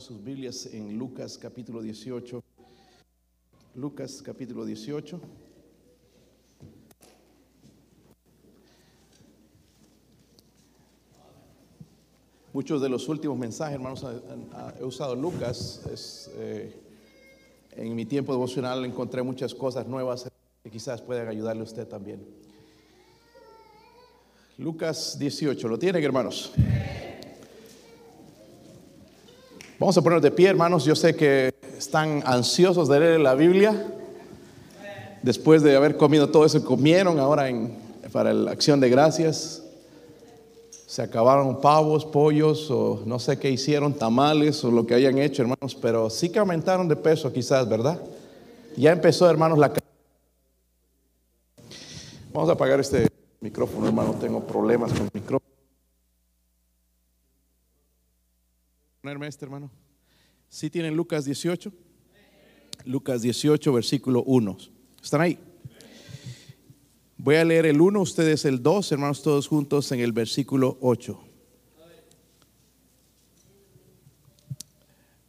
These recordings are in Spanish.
Sus Biblias en Lucas capítulo 18. Lucas capítulo 18. Muchos de los últimos mensajes, hermanos, he usado Lucas. Es, eh, en mi tiempo devocional encontré muchas cosas nuevas que quizás puedan ayudarle a usted también. Lucas 18, ¿lo tienen, hermanos? Vamos a poner de pie, hermanos. Yo sé que están ansiosos de leer la Biblia. Después de haber comido todo eso, comieron ahora para la acción de gracias. Se acabaron pavos, pollos o no sé qué hicieron, tamales o lo que hayan hecho, hermanos, pero sí que aumentaron de peso quizás, ¿verdad? Ya empezó, hermanos, la... Vamos a apagar este micrófono, hermano, tengo problemas con el micrófono. Ponerme este, hermano. ¿Sí tienen Lucas 18? Lucas 18, versículo 1. ¿Están ahí? Voy a leer el 1, ustedes el 2, hermanos, todos juntos en el versículo 8.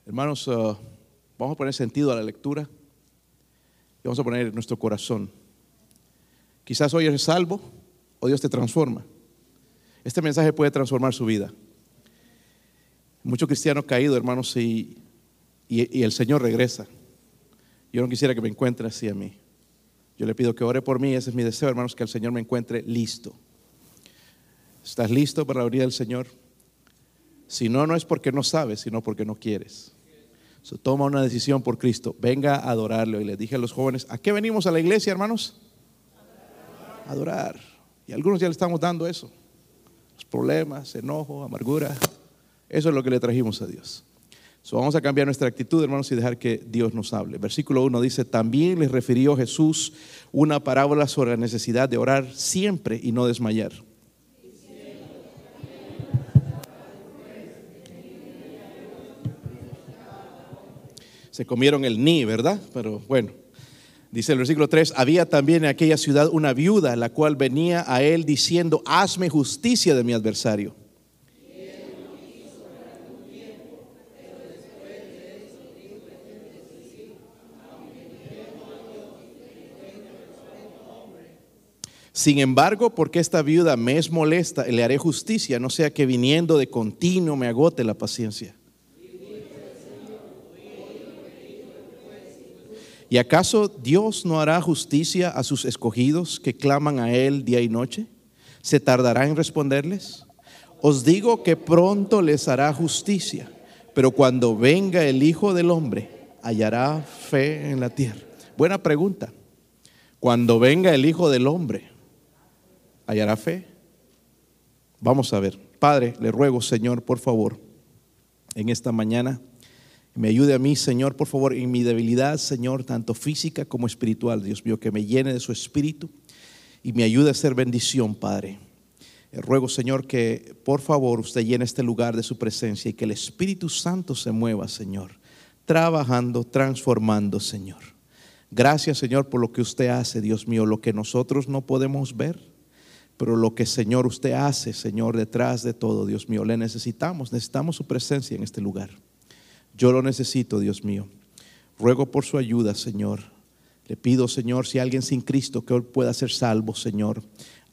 Hermanos, uh, vamos a poner sentido a la lectura y vamos a poner nuestro corazón. Quizás hoy eres salvo o Dios te transforma. Este mensaje puede transformar su vida. Muchos cristianos caídos, hermanos, y, y, el Señor regresa. Yo no quisiera que me encuentre así a mí. Yo le pido que ore por mí, ese es mi deseo, hermanos, que el Señor me encuentre listo. ¿Estás listo para la del Señor? Si no, no es porque no sabes, sino porque no quieres. toma una decisión por Cristo. Venga a adorarlo. Y le dije a los jóvenes, ¿a qué venimos a la iglesia, hermanos? Adorar. Y algunos ya le estamos dando eso. Problemas, enojo, amargura. Eso es lo que le trajimos a Dios. vamos a cambiar nuestra actitud, hermanos, y dejar que Dios nos hable. Versículo 1 dice, también les refirió Jesús una parábola sobre la necesidad de orar siempre y no desmayar. Se comieron el ni, ¿verdad? Pero bueno, dice el versículo 3, había también en aquella ciudad una viuda, la cual venía a él diciendo, hazme justicia de mi adversario. Sin embargo, porque esta viuda me es molesta, le haré justicia, no sea que viniendo de continuo me agote la paciencia. ¿Y acaso Dios no hará justicia a sus escogidos que claman a Él día y noche? ¿Se tardará en responderles? Os digo que pronto les hará justicia, pero cuando venga el Hijo del Hombre, hallará fe en la tierra. Buena pregunta. Cuando venga el Hijo del Hombre, hallará fe. Vamos a ver. Padre, le ruego, Señor, por favor, en esta mañana, me ayude a mí, Señor, por favor, en mi debilidad, Señor, tanto física como espiritual, Dios mío, que me llene de su espíritu y me ayude a ser bendición, Padre. Le ruego, Señor, que por favor usted llene este lugar de su presencia y que el Espíritu Santo se mueva, Señor, trabajando, transformando, Señor. Gracias, Señor, por lo que usted hace, Dios mío, lo que nosotros no podemos ver pero lo que Señor usted hace, Señor, detrás de todo, Dios mío, le necesitamos, necesitamos su presencia en este lugar. Yo lo necesito, Dios mío. Ruego por su ayuda, Señor. Le pido, Señor, si alguien sin Cristo que hoy pueda ser salvo, Señor,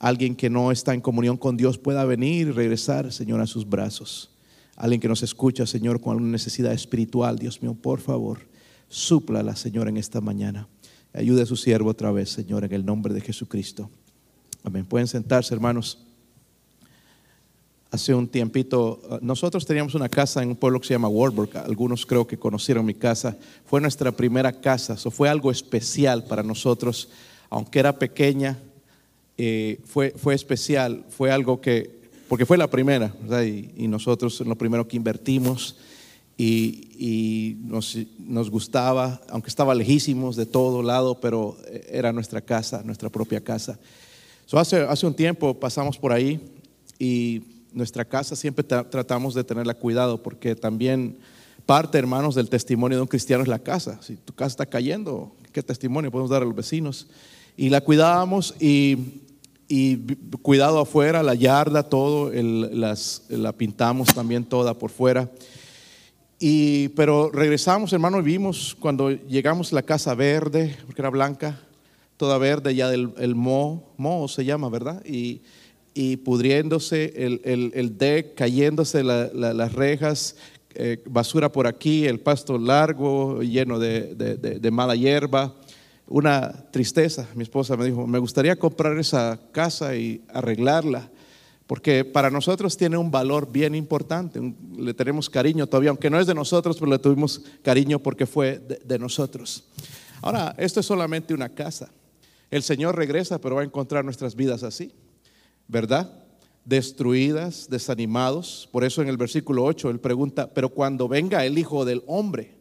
alguien que no está en comunión con Dios pueda venir y regresar, Señor, a sus brazos. Alguien que nos escucha, Señor, con alguna necesidad espiritual, Dios mío, por favor, súplala, Señor, en esta mañana. Ayude a su siervo otra vez, Señor, en el nombre de Jesucristo. Amén. Pueden sentarse, hermanos. Hace un tiempito, uh, nosotros teníamos una casa en un pueblo que se llama Warburg. Algunos creo que conocieron mi casa. Fue nuestra primera casa. Eso fue algo especial para nosotros. Aunque era pequeña, eh, fue, fue especial. Fue algo que, porque fue la primera, Y, y, nosotros lo primero que invertimos y, y nos, nos, gustaba, aunque estaba lejísimos de todo lado, pero eh, era nuestra casa, nuestra propia casa hace, hace un tiempo pasamos por ahí y nuestra casa siempre tratamos de tenerla cuidado porque también parte, hermanos, del testimonio de un cristiano es la casa. Si tu casa está cayendo, ¿qué testimonio podemos dar a los vecinos? Y la cuidábamos y, y cuidado afuera, la yarda, todo, las, la pintamos también toda por fuera. Y, pero regresamos, hermano, y vimos cuando llegamos a la casa verde, porque era blanca, toda verde, ya del el mo, se llama, ¿verdad? Y, y pudriéndose el, el, el deck, cayéndose la- la- las rejas, eh, basura por aquí, el pasto largo, lleno de, de- mala hierba. Una tristeza. Mi esposa me dijo, me gustaría comprar esa casa y arreglarla, porque para nosotros tiene un valor bien importante. le tenemos cariño todavía, aunque no es de nosotros, pero le tuvimos cariño porque fue de nosotros. Ahora, esto es solamente una casa. El Señor regresa, pero va a encontrar nuestras vidas así. ¿verdad? Destruidas, desanimados. Por eso en el versículo 8 él pregunta, pero cuando venga el Hijo del Hombre,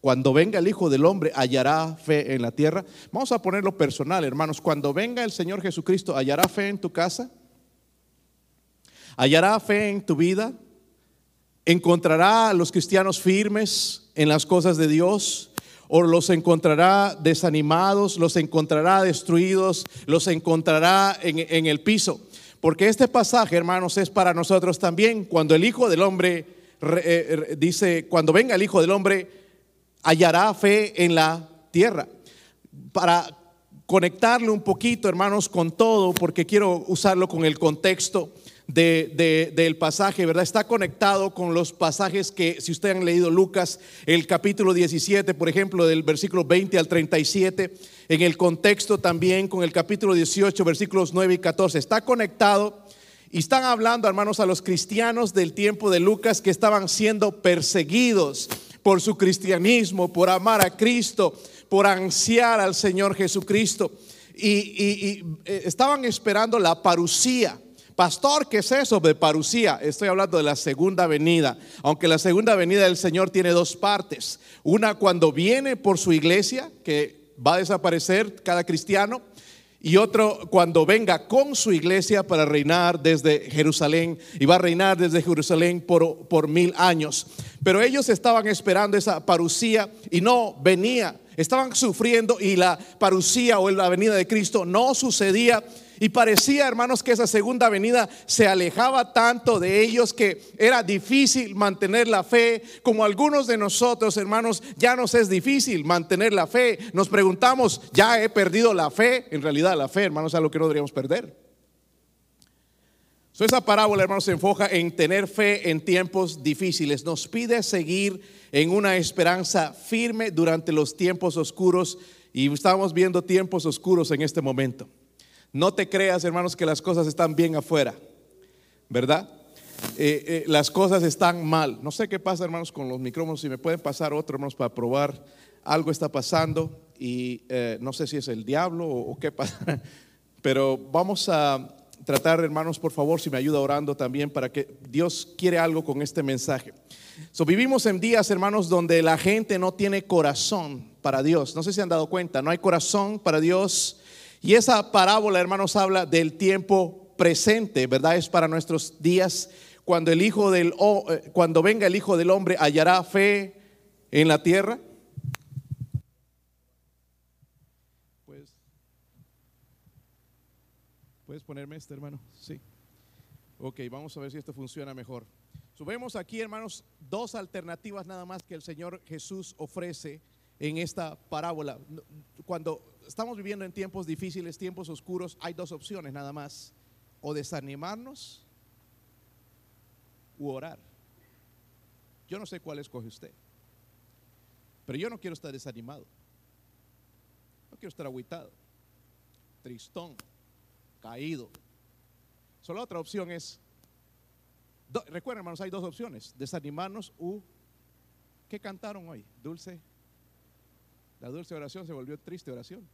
cuando venga el Hijo del Hombre, ¿hallará fe en la tierra? Vamos a ponerlo personal, hermanos. Cuando venga el Señor Jesucristo, ¿hallará fe en tu casa? ¿Hallará fe en tu vida? ¿Encontrará a los cristianos firmes en las cosas de Dios? ¿O los encontrará desanimados, los encontrará destruidos, los encontrará en, en el piso? Porque este pasaje, hermanos, es para nosotros también. Cuando el Hijo del Hombre re- eh, dice, cuando venga el Hijo del Hombre, hallará fe en la tierra. Para conectarle un poquito, hermanos, con todo, porque quiero usarlo con el contexto de- de- del pasaje, ¿verdad? Está conectado con los pasajes que, si ustedes han leído Lucas, el capítulo 17, por ejemplo, del versículo 20 al 37, en el contexto también con el capítulo 18, versículos 9 y 14, está conectado. Y están hablando, hermanos, a los cristianos del tiempo de Lucas que estaban siendo perseguidos por su cristianismo, por amar a Cristo, por ansiar al Señor Jesucristo. Y, y- y, eh, estaban esperando la parucía. Pastor, ¿qué es eso de parucía? Estoy hablando de la segunda venida. Aunque la segunda venida del Señor tiene dos partes. Una cuando viene por su iglesia, que va a desaparecer cada cristiano y otro cuando venga con su iglesia para reinar desde Jerusalén y va a reinar desde Jerusalén por, por mil años. Pero ellos estaban esperando esa parucía y no venía, estaban sufriendo y la parucía o la venida de Cristo no sucedía. Y parecía, hermanos, que esa segunda venida se alejaba tanto de ellos que era difícil mantener la fe, como algunos de nosotros, hermanos, ya nos es difícil mantener la fe. Nos preguntamos, ¿ya he perdido la fe? En realidad la fe, hermanos, es algo que no deberíamos perder. So, esa parábola, hermanos, se enfoca en tener fe en tiempos difíciles. Nos pide seguir en una esperanza firme durante los tiempos oscuros y estamos viendo tiempos oscuros en este momento. No te creas, hermanos, que las cosas están bien afuera, ¿verdad? Eh, eh, las cosas están mal. No sé qué pasa, hermanos, con los micrófonos. Si me pueden pasar otro, hermanos, para probar. Algo está pasando y eh, no sé si es el diablo o, o qué pasa. Pero vamos a tratar, hermanos, por favor, si me ayuda orando también para que Dios quiere algo con este mensaje. So, vivimos en días, hermanos, donde la gente no tiene corazón para Dios. No sé si han dado cuenta, no hay corazón para Dios. Y esa parábola, hermanos, habla del tiempo presente, ¿verdad? Es para nuestros días. Cuando el hijo del eh, cuando venga el hijo del hombre hallará fe en la tierra. Pues ¿Puedes ponerme este, hermano? Sí. Ok, vamos a ver si esto funciona mejor. Subemos aquí, hermanos, dos alternativas nada más que el Señor Jesús ofrece en esta parábola. Cuando estamos viviendo en tiempos difíciles, tiempos oscuros, hay dos opciones nada más. O desanimarnos u orar. Yo no sé cuál escoge usted. Pero yo no quiero estar desanimado. No quiero estar agüitado, tristón, caído. Solo otra opción es, recuerden hermanos, hay dos opciones, desanimarnos u, ¿qué cantaron hoy? Dulce, la dulce oración se volvió triste oración.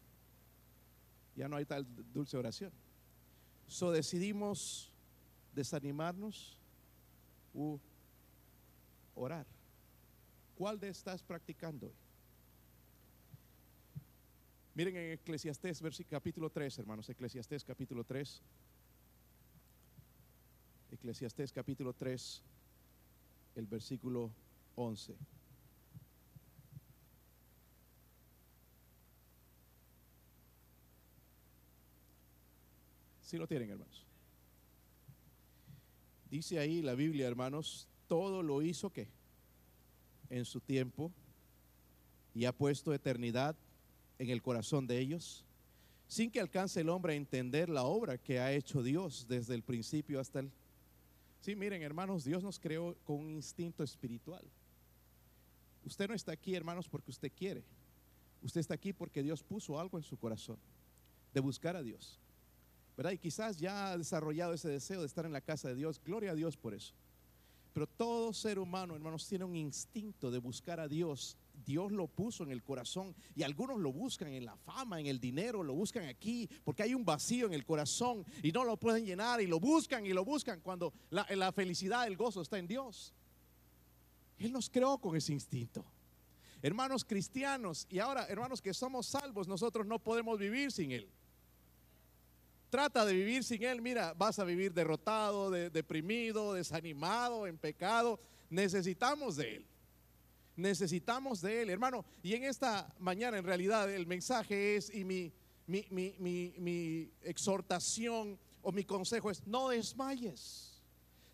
Ya no hay tal dulce oración. So decidimos desanimarnos u orar. ¿Cuál de estás practicando hoy? Miren en Eclesiastés capítulo 3, hermanos, Eclesiastés capítulo 3. Eclesiastés capítulo 3, el versículo 11. Si lo tienen, hermanos. Dice ahí la Biblia, hermanos, todo lo hizo que en su tiempo y ha puesto eternidad en el corazón de ellos, sin que alcance el hombre a entender la obra que ha hecho Dios desde el principio hasta el... Sí, miren hermanos, Dios nos creó con un instinto espiritual. Usted no está aquí, hermanos, porque usted quiere. Usted está aquí porque Dios puso algo en su corazón de buscar a Dios. Y quizás ya ha desarrollado ese deseo de estar en la casa de Dios. Gloria a Dios por eso. Pero todo ser humano, hermanos, tiene un instinto de buscar a Dios. Dios lo puso en el corazón y algunos lo buscan en la fama, en el dinero, lo buscan aquí porque hay un vacío en el corazón y no lo pueden llenar y lo buscan y lo buscan cuando la, la felicidad, el gozo está en Dios. Él nos creó con ese instinto. Hermanos cristianos y ahora hermanos que somos salvos, nosotros no podemos vivir sin Él. Trata de vivir sin Él, mira, vas a vivir derrotado, deprimido, desanimado, en pecado. Necesitamos de Él. Necesitamos de Él, hermano. Y en esta mañana, en realidad, el mensaje es, y mi, mi, exhortación o mi consejo es, no desmayes.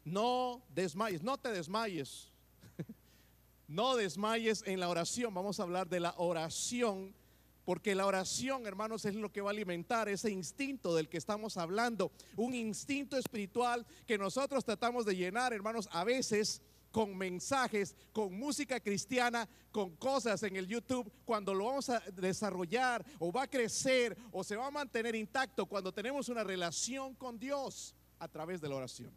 No desmayes, no te desmayes. no desmayes en la oración. Vamos a hablar de la oración porque la oración, hermanos, es lo que va a alimentar ese instinto del que estamos hablando. Un instinto espiritual que nosotros tratamos de llenar, hermanos, a veces con mensajes, con música cristiana, con cosas en el YouTube, cuando lo vamos a desarrollar o va a crecer o se va a mantener intacto cuando tenemos una relación con Dios a través de la oración.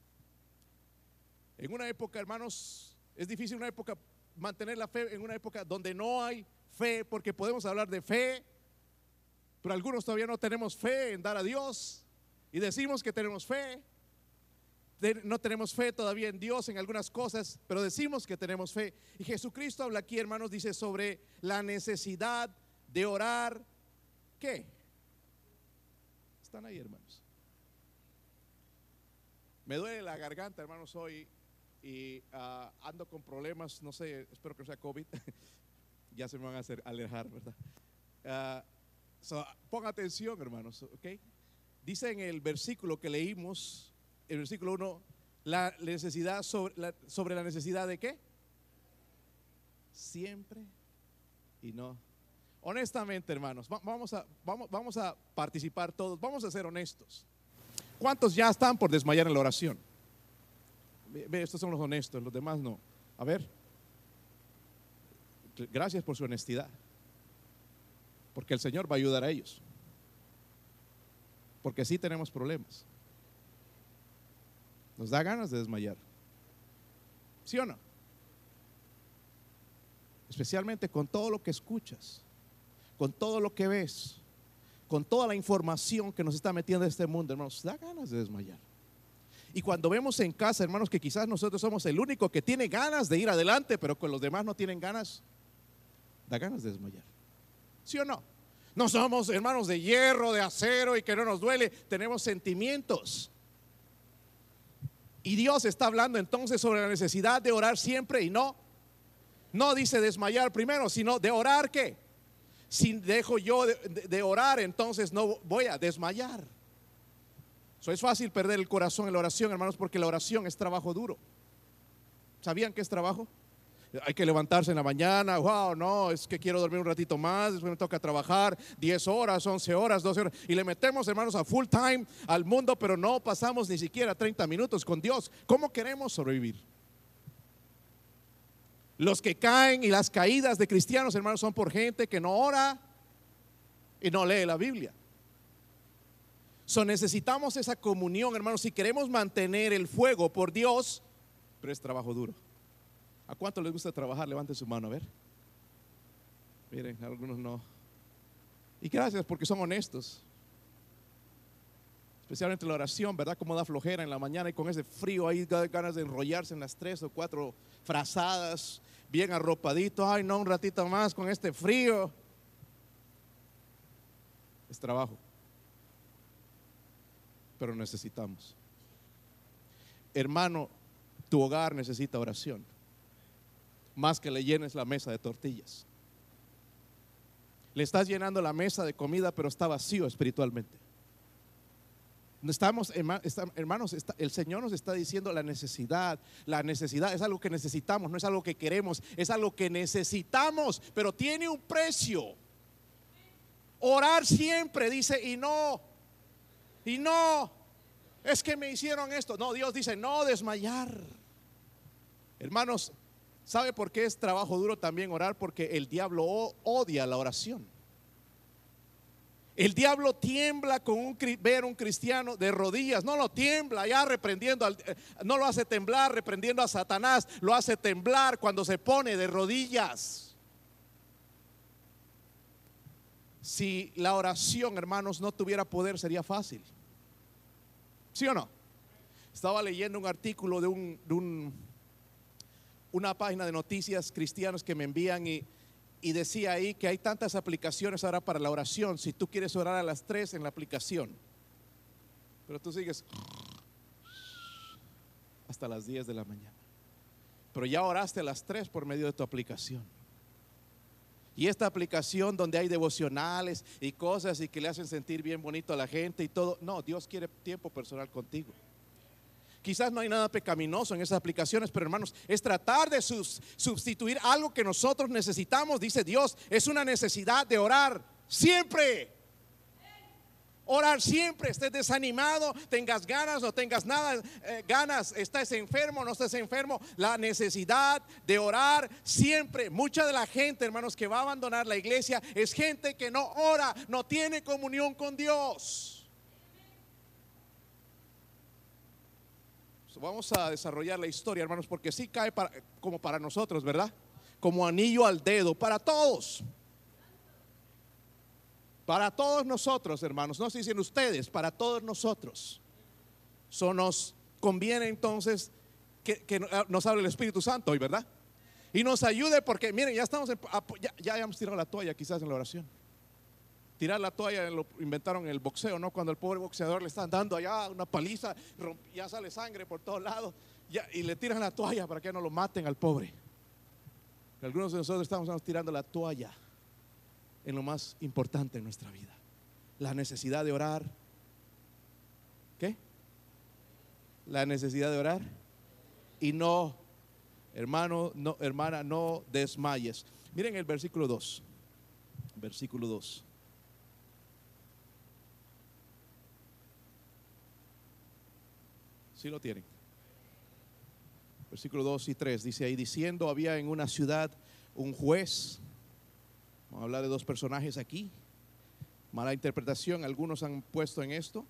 En una época, hermanos, es difícil una época mantener la fe en una época donde no hay fe, porque podemos hablar de fe, pero algunos todavía no tenemos fe en dar a Dios y decimos que tenemos fe. No tenemos fe todavía en Dios en algunas cosas, pero decimos que tenemos fe. Y Jesucristo habla aquí, hermanos, dice sobre la necesidad de orar. ¿Qué? Están ahí, hermanos. Me duele la garganta, hermanos, hoy y ah, ando con problemas, no sé, espero que no sea COVID. ya se me van a hacer alejar, ¿verdad? Uh, ponga atención, hermanos, ¿ok? Dice en el versículo que leímos, el versículo 1, la necesidad sobre la, sobre la necesidad de qué? Siempre y no. Honestamente, hermanos, vamos a, vamos, vamos a participar todos, vamos a ser honestos. ¿Cuántos ya están por desmayar en la oración? Ve, estos son los honestos, los demás no. A ver, Gracias por su honestidad. Porque el Señor va a ayudar a ellos. Porque sí tenemos problemas. Nos da ganas de desmayar. ¿Sí o no? Especialmente con todo lo que escuchas, con todo lo que ves, con toda la información que nos está metiendo este mundo, hermanos, da ganas de desmayar. Y cuando vemos en casa, hermanos, que quizás nosotros somos el único que tiene ganas de ir adelante, pero con los demás no tienen ganas, da ganas de desmayar. ¿Sí o no? No somos hermanos de hierro, de acero y que no nos duele, tenemos sentimientos. Y Dios está hablando entonces sobre la necesidad de orar siempre y no, no dice desmayar primero, sino de orar qué. Si dejo yo de, orar, entonces no voy a desmayar. Eso es fácil perder el corazón en la oración, hermanos, porque la oración es trabajo duro. ¿Sabían que es trabajo? Hay que levantarse en la mañana, wow, no, es que quiero dormir un ratito más, después me toca trabajar 10 horas, 11 horas, 12 horas, y le metemos, hermanos, a full time al mundo, pero no pasamos ni siquiera 30 minutos con Dios. ¿Cómo queremos sobrevivir? Los que caen y las caídas de cristianos, hermanos, son por gente que no ora y no lee la Biblia. So necesitamos esa comunión, hermanos, si queremos mantener el fuego por Dios, pero es trabajo duro. ¿A cuánto les gusta trabajar? Levanten su mano, a ver. Miren, algunos no. Y gracias porque son honestos. Especialmente la oración, ¿verdad? Como da flojera en la mañana y con ese frío ahí da ganas de enrollarse en las tres o cuatro frazadas, bien arropadito. Ay, no, un ratito más con este frío. Es trabajo. Pero necesitamos. Hermano, tu hogar necesita oración más que le llenes la mesa de tortillas. Le estás llenando la mesa de comida, pero está vacío espiritualmente. Estamos, hermanos, el Señor nos está diciendo la necesidad. La necesidad es algo que necesitamos, no es algo que queremos, es algo que necesitamos, pero tiene un precio. Orar siempre, dice, y no, y no, es que me hicieron esto. No, Dios dice, no desmayar. Hermanos, ¿sabe por qué es trabajo duro también orar? Porque el diablo odia la oración. El diablo tiembla con un, ver un cristiano de rodillas, no lo tiembla ya reprendiendo, eh, no lo hace temblar reprendiendo a Satanás, lo hace temblar cuando se pone de rodillas. Si la oración, hermanos, no tuviera poder, sería fácil. ¿Sí o no? Estaba leyendo un artículo de, un, una página de noticias cristianos que me envían y y decía ahí que hay tantas aplicaciones ahora para la oración. Si tú quieres orar a las 3 en la aplicación, pero tú sigues hasta las 10 de la mañana. Pero ya oraste a las 3 por medio de tu aplicación. Y esta aplicación donde hay devocionales y cosas y que le hacen sentir bien bonito a la gente y todo. No, Dios quiere tiempo personal contigo. Quizás no hay nada pecaminoso en esas aplicaciones, pero hermanos, es tratar de sustituir algo que nosotros necesitamos, dice Dios, es una necesidad de orar siempre. Orar siempre, estés desanimado, tengas ganas, no tengas nada, eh, ganas, estés enfermo, no estés enfermo. La necesidad de orar siempre. Mucha de la gente, hermanos, que va a abandonar la iglesia es gente que no ora, no tiene comunión con Dios. Vamos a desarrollar la historia, hermanos, porque sí cae como para nosotros, ¿verdad? Como anillo al dedo, para todos. Para todos nosotros, hermanos, no se dicen ustedes, para todos nosotros. So nos conviene entonces que, nos hable el Espíritu Santo hoy, ¿verdad? Y nos ayude porque, miren, ya estamos, ya, ya hayamos tirado la toalla quizás en la oración tirar la toalla, lo inventaron el boxeo, ¿no? Cuando el pobre boxeador le están dando allá una paliza, ya sale sangre por todos lados, y le tiran la toalla para que no lo maten al pobre. Algunos de nosotros estamos tirando la toalla en lo más importante en nuestra vida. La necesidad de orar. ¿Qué? La necesidad de orar. Y no, hermano, no, hermana, no desmayes. Miren el versículo 2. Versículo 2. Sí lo tienen. Versículo 2 y 3 dice ahí, diciendo, había en una ciudad un juez. Vamos a hablar de dos personajes aquí. Mala interpretación, algunos han puesto en esto,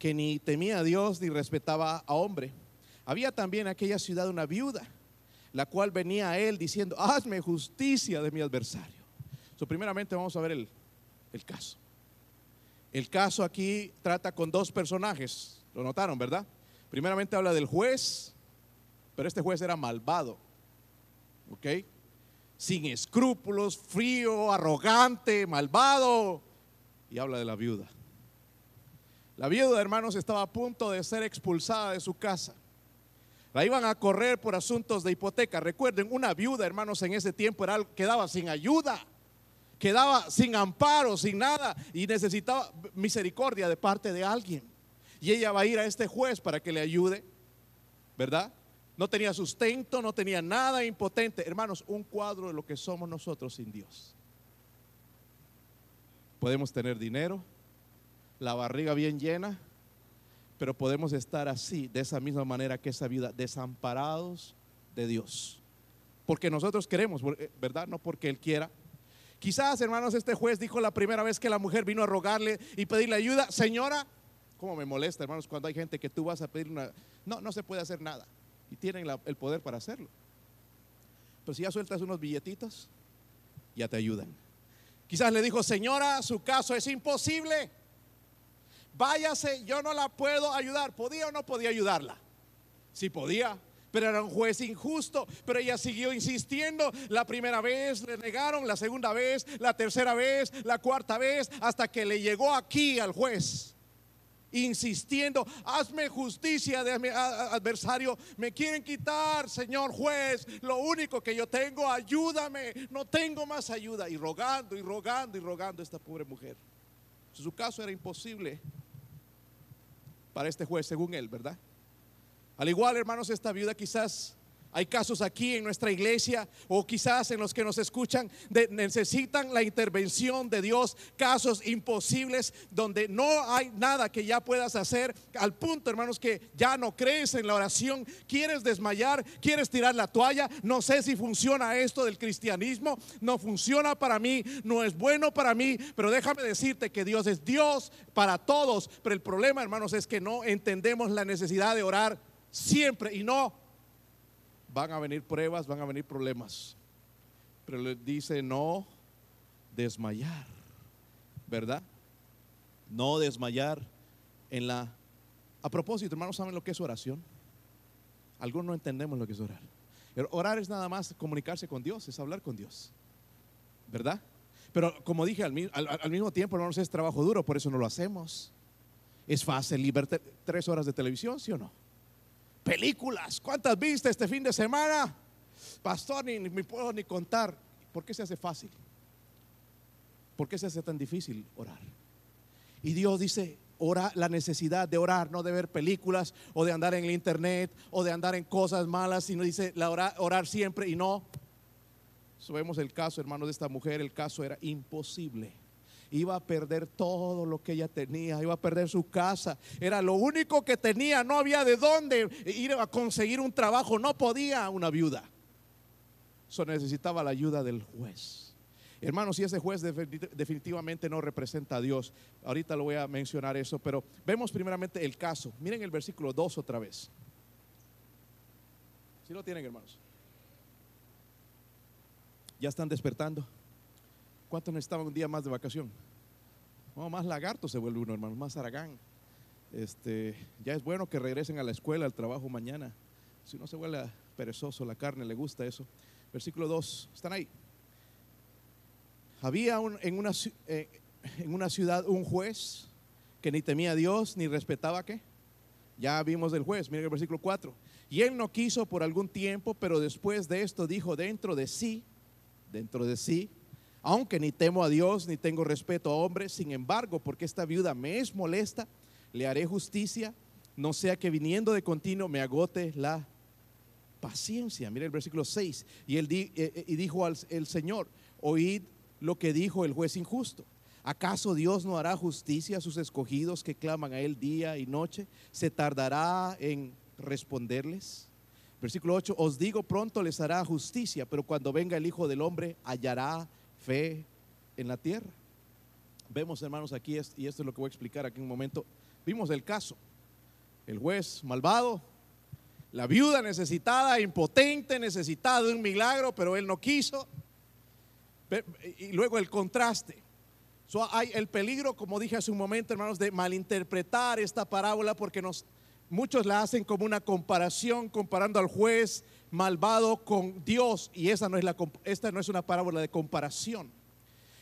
que ni temía a Dios ni respetaba a hombre. Había también en aquella ciudad una viuda, la cual venía a él diciendo, hazme justicia de mi adversario. So, primeramente vamos a ver el, el caso. El caso aquí trata con dos personajes, lo notaron, ¿verdad? Primeramente habla del juez, pero este juez era malvado, ¿ok? Sin escrúpulos, frío, arrogante, malvado. Y habla de la viuda. La viuda, hermanos, estaba a punto de ser expulsada de su casa. La iban a correr por asuntos de hipoteca. Recuerden, una viuda, hermanos, en ese tiempo era, quedaba sin ayuda, quedaba sin amparo, sin nada y necesitaba misericordia de parte de alguien y ella va a ir a este juez para que le ayude, ¿verdad? No tenía sustento, no tenía nada impotente. Hermanos, un cuadro de lo que somos nosotros sin Dios. Podemos tener dinero, la barriga bien llena, pero podemos estar así, de esa misma manera que esa vida, desamparados de Dios. Porque nosotros queremos, eh, ¿verdad? No porque Él quiera. Quizás, hermanos, este juez dijo la primera vez que la mujer vino a rogarle y pedirle ayuda, señora, ¿Cómo me molesta, hermanos, cuando hay gente que tú vas a pedir una... No, no se puede hacer nada. Y tienen el poder para hacerlo. Pero si ya sueltas unos billetitos, ya te ayudan. Quizás le dijo, señora, su caso es imposible. Váyase, yo no la puedo ayudar. ¿Podía o no podía ayudarla? Sí podía, pero era un juez injusto. Pero ella siguió insistiendo. La primera vez le negaron, la segunda vez, la tercera vez, la cuarta vez, hasta que le llegó aquí al juez insistiendo, hazme justicia de mi adversario, me quieren quitar, Señor juez, lo único que yo tengo, ayúdame, no tengo más ayuda. Y rogando y rogando y rogando a esta pobre mujer. Su caso era imposible. para este juez, según él, ¿verdad? Al igual, hermanos, esta viuda quizás hay casos aquí en nuestra iglesia o quizás en los que nos escuchan necesitan la intervención de Dios, casos imposibles donde no hay nada que ya puedas hacer al punto, hermanos, que ya no crees en la oración, quieres desmayar, quieres tirar la toalla, no sé si funciona esto del cristianismo, no funciona para mí, no es bueno para mí, pero déjame decirte que Dios es Dios para todos, pero el problema, hermanos, es que no entendemos la necesidad de orar siempre y no van a venir pruebas, van a venir problemas. Pero le dice no desmayar, ¿verdad? No desmayar en la... A propósito, hermanos, ¿saben lo que es oración? Algunos no entendemos lo que es orar. Orar es nada más comunicarse con Dios, es hablar con Dios, ¿verdad? Pero como dije, al, mismo tiempo, hermanos, es trabajo duro, por eso no lo hacemos. Es fácil libertar tres horas de televisión, ¿sí o no? Películas, ¿cuántas viste este fin de semana? Pastor, ni, me puedo ni contar. ¿Por qué se hace fácil? ¿Por qué se hace tan difícil orar? Y Dios dice, ora, la necesidad de orar, no de ver películas o de andar en el internet o de andar en cosas malas, sino dice la orar, orar siempre y no. Sabemos el caso, hermano, de esta mujer, el caso era imposible iba a perder todo lo que ella tenía, iba a perder su casa, era lo único que tenía, no había de dónde ir a conseguir un trabajo, no podía una viuda. Eso necesitaba la ayuda del juez. Hermanos, si ese juez definitivamente no representa a Dios, ahorita lo voy a mencionar eso, pero vemos primeramente el caso. Miren el versículo 2 otra vez. Si lo tienen, hermanos. Ya están despertando. ¿Cuántos necesitaban un día más de vacación? más lagarto se vuelve uno, hermano, más aragán. Este, ya es bueno que regresen a la escuela, al trabajo mañana. Si no se vuelve perezoso, la carne le gusta eso. Versículo 2, están ahí. Había en, una, eh, en una ciudad un juez que ni temía a Dios ni respetaba qué. Ya vimos del juez, miren el versículo 4. Y él no quiso por algún tiempo, pero después de esto dijo dentro de sí, dentro de sí, aunque ni temo a Dios ni tengo respeto a hombres, sin embargo, porque esta viuda me es molesta, le haré justicia, no sea que viniendo de continuo me agote la paciencia. Mira el versículo 6. Y, él eh, eh, y dijo al el Señor, oíd lo que dijo el juez injusto. ¿Acaso Dios no hará justicia a sus escogidos que claman a Él día y noche? ¿Se tardará en responderles? Versículo 8, os digo, pronto les hará justicia, pero cuando venga el Hijo del Hombre hallará fe en la tierra. Vemos, hermanos, aquí, y esto es lo que voy a explicar aquí en un momento, vimos el caso. El juez malvado, la viuda necesitada, impotente, necesitada de un milagro, pero él no quiso. Y luego el contraste. hay el peligro, como dije hace un momento, hermanos, de malinterpretar esta parábola porque nos, muchos la hacen como una comparación, comparando al juez malvado con Dios. Y esa no es la, esta no es una parábola de comparación,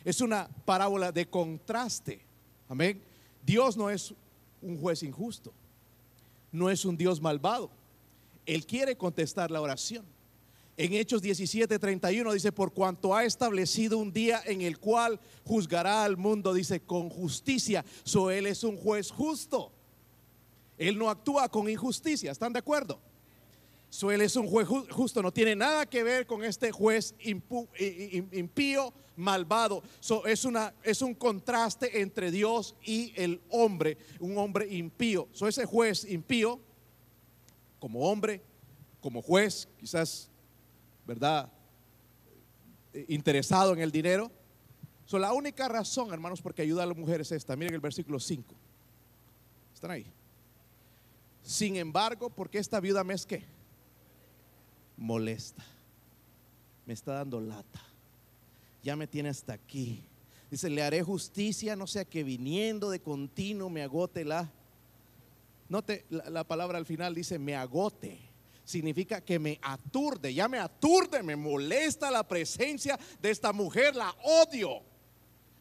es una parábola de contraste. Amén. Dios no es un juez injusto, no es un Dios malvado. Él quiere contestar la oración. En Hechos 17:31 dice, por cuanto ha establecido un día en el cual juzgará al mundo, dice, con justicia. So, él es un juez justo. Él no actúa con injusticia. ¿Están de acuerdo? So, él es un juez justo, no tiene nada que ver con este juez impío, malvado. Es, una, es un contraste entre Dios y el hombre, un hombre impío. Ese juez impío, como hombre, como juez, quizás, ¿verdad? Eh, interesado en el dinero. La única razón, hermanos, porque ayuda a las mujeres es esta. Miren el versículo 5. ¿Están ahí? Sin embargo, porque esta viuda me es que molesta. Me está dando lata. Ya me tiene hasta aquí. Dice, le haré justicia, no sea que viniendo de continuo me agote la... Note, la, la palabra al final dice, me agote. Significa que me aturde, ya me aturde, me molesta la presencia de esta mujer, la odio.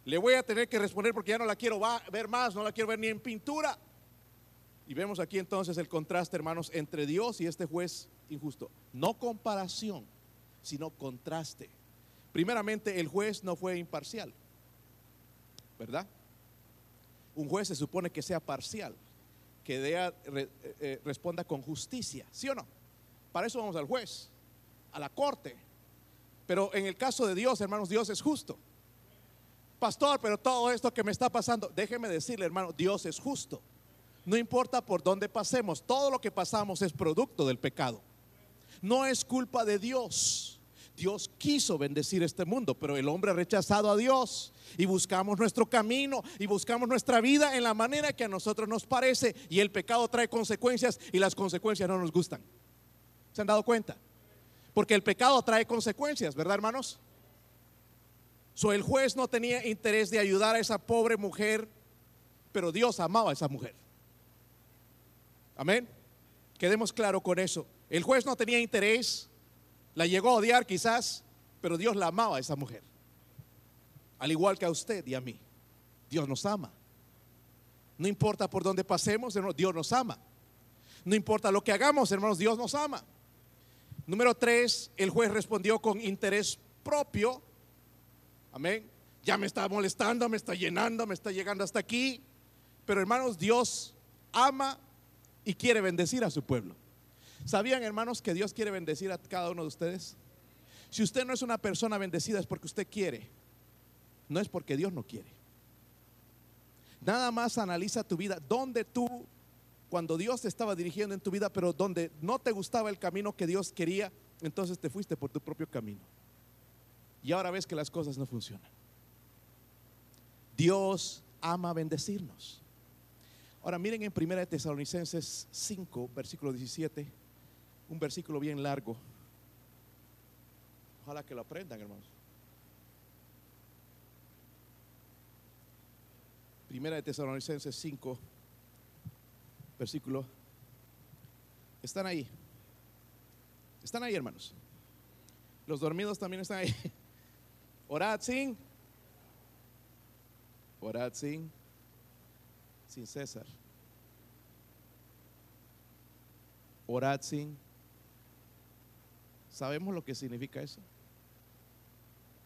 Le voy a tener que responder porque ya no la quiero ver más, no la quiero ver ni en pintura. Y vemos aquí entonces el contraste, hermanos, entre Dios y este juez injusto. No comparación, sino contraste. Primeramente, el juez no fue imparcial, ¿verdad? Un juez se supone que sea parcial, que eh, eh, responda con justicia, ¿sí o no? Para eso vamos al juez, a la corte. Pero en el caso de Dios, hermanos, Dios es justo. Pastor, pero todo esto que me está pasando, déjeme decirle, hermano, Dios es justo. No importa por dónde pasemos, todo lo que pasamos es producto del pecado. No es culpa de Dios. Dios quiso bendecir este mundo, pero el hombre ha rechazado a Dios y buscamos nuestro camino y buscamos nuestra vida en la manera que a nosotros nos parece y el pecado trae consecuencias y las consecuencias no nos gustan. ¿Se han dado cuenta? Porque el pecado trae consecuencias, ¿verdad, hermanos? So, el juez no tenía interés de ayudar a esa pobre mujer, pero Dios amaba a esa mujer. Amén. Quedemos claro con eso. El juez no tenía interés, la llegó a odiar quizás, pero Dios la amaba a esa mujer. Al igual que a usted y a mí. Dios nos ama. No importa por dónde pasemos, hermanos, Dios nos ama. No importa lo que hagamos, hermanos, Dios nos ama. Número tres, el juez respondió con interés propio. Amén. Ya me está molestando, me está llenando, me está llegando hasta aquí. Pero hermanos, Dios ama y quiere bendecir a su pueblo. ¿Sabían, hermanos, que Dios quiere bendecir a cada uno de ustedes? Si usted no es una persona bendecida es porque usted quiere, no es porque Dios no quiere. Nada más analiza tu vida, donde tú, cuando Dios te estaba dirigiendo en tu vida, pero donde no te gustaba el camino que Dios quería, entonces te fuiste por tu propio camino. Y ahora ves que las cosas no funcionan. Dios ama bendecirnos. Ahora miren en 1 de Tesalonicenses 5, versículo 17, un versículo bien largo. Ojalá que lo aprendan, hermanos. Primera de Tesalonicenses 5, versículo. Están ahí. Están ahí, hermanos. Los dormidos también están ahí. Orad sin. Orad sin. Sin César. Orad sin. ¿Sabemos lo que significa eso?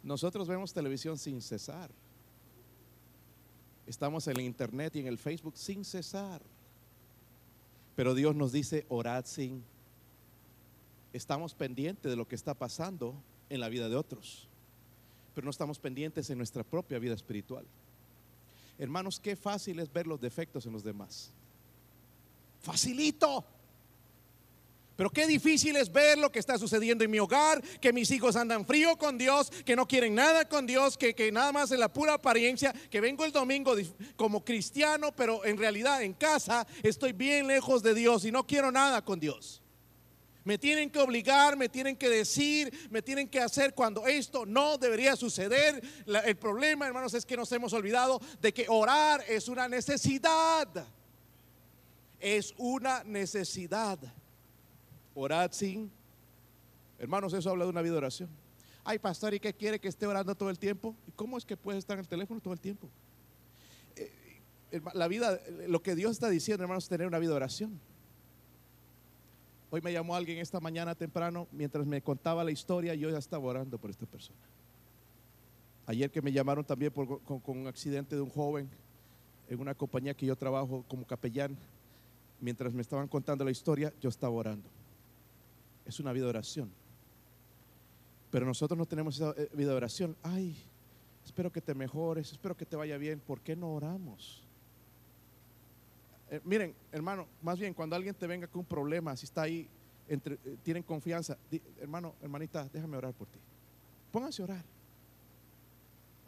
Nosotros vemos televisión sin cesar. Estamos en el internet y en el Facebook sin cesar. Pero Dios nos dice, orad sin. Estamos pendientes de lo que está pasando en la vida de otros. Pero no estamos pendientes en nuestra propia vida espiritual. Hermanos, qué fácil es ver los defectos en los demás. Facilito. Pero qué difícil es ver lo que está sucediendo en mi hogar, que mis hijos andan frío con Dios, que no quieren nada con Dios, que, que nada más en la pura apariencia, que vengo el domingo como cristiano, pero en realidad en casa estoy bien lejos de Dios y no quiero nada con Dios. Me tienen que obligar, me tienen que decir, me tienen que hacer cuando esto no debería suceder. El problema, hermanos, es que nos hemos olvidado de que orar es una necesidad. Es una necesidad. Orad sin. Hermanos, eso habla de una vida de oración. Ay, pastor, ¿y qué quiere que esté orando todo el tiempo? ¿Y cómo es que puede estar en el teléfono todo el tiempo? Eh, la vida, lo que Dios está diciendo, hermanos, es tener una vida de oración. Hoy me llamó alguien esta mañana temprano, mientras me contaba la historia, yo ya estaba orando por esta persona. Ayer que me llamaron también por- con, con un accidente de un joven en una compañía que yo trabajo como capellán, mientras me estaban contando la historia, yo estaba orando. Es una vida de oración. Pero nosotros no tenemos esa eh, vida de oración. Ay, espero que te mejores, espero que te vaya bien. ¿Por qué no oramos? Eh, miren, hermano, más bien cuando alguien te venga con un problema, si está ahí, entre, eh, tienen confianza, hermano, hermanita, déjame orar por ti. Pónganse a orar.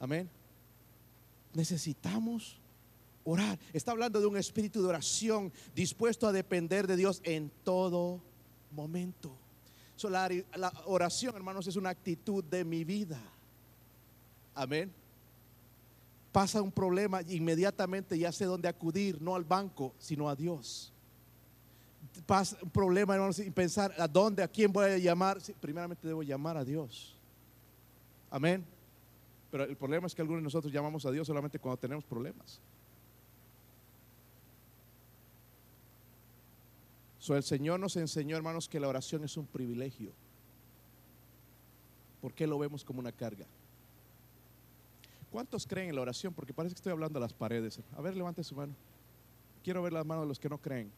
Amén. Necesitamos orar. Está hablando de un espíritu de oración dispuesto a depender de Dios en todo momento. La oración, hermanos, es una actitud de mi vida. Amén. Pasa un problema, inmediatamente ya sé dónde acudir, no al banco, sino a Dios. Pasa un problema, hermanos, sin pensar a dónde, a quién voy a llamar. Sí, primeramente debo llamar a Dios. Amén. Pero el problema es que algunos de nosotros llamamos a Dios solamente cuando tenemos problemas. So, el Señor nos enseñó, hermanos, que la oración es un privilegio. ¿Por qué lo vemos como una carga? ¿Cuántos creen en la oración? Porque parece que estoy hablando a las paredes. A ver, levante su mano. Quiero ver las manos de los que no creen.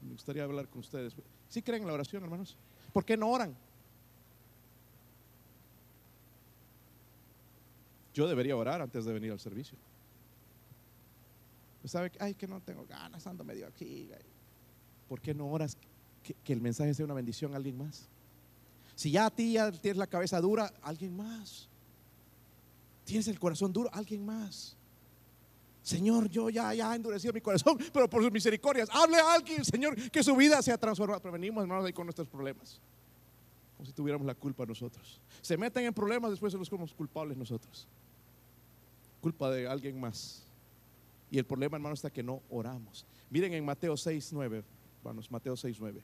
Me gustaría hablar con ustedes. ¿Sí creen en la oración, hermanos? ¿Por qué no oran? Yo debería orar antes de venir al servicio. ¿Sabe? Ay, que no tengo ganas, ando medio aquí. ¿Por qué no oras que, que el mensaje sea una bendición a alguien más? Si ya a ti ya tienes la cabeza dura, alguien más. Tienes el corazón duro, alguien más. Señor, yo ya, ya he endurecido mi corazón, pero por sus misericordias, hable a alguien, Señor, que su vida sea transformada. Pero venimos, hermanos, ahí con nuestros problemas. Como si tuviéramos la culpa nosotros. Se meten en problemas, después se los como culpables nosotros. Culpa de alguien más. Y el problema, hermano, está que no oramos. Miren en Mateo 6, 9, hermanos, Mateo 6, 9.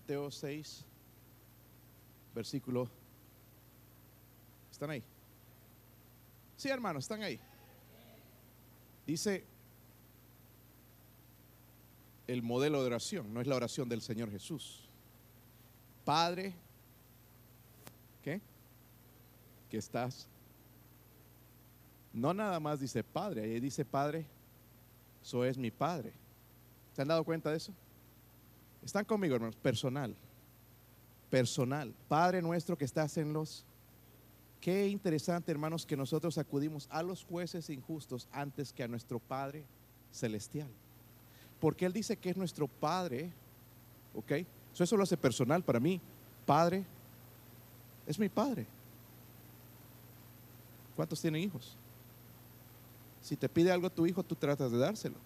Mateo 6, versículo. ¿Están ahí? Sí, hermanos, están ahí. Dice el modelo de oración, no es la oración del Señor Jesús. Padre, ¿qué? Que estás. No nada más dice Padre, ahí dice Padre, eso es mi Padre. ¿Se han dado cuenta de eso? Están conmigo, hermanos. Personal. Personal. Padre nuestro que estás en los... Qué interesante, hermanos, que nosotros acudimos a los jueces injustos antes que a nuestro Padre celestial. Porque Él dice que es nuestro Padre. ¿Ok? Eso, lo hace personal para mí. Padre es mi Padre. ¿Cuántos tienen hijos? Si te pide algo tu hijo, tú tratas de dárselo.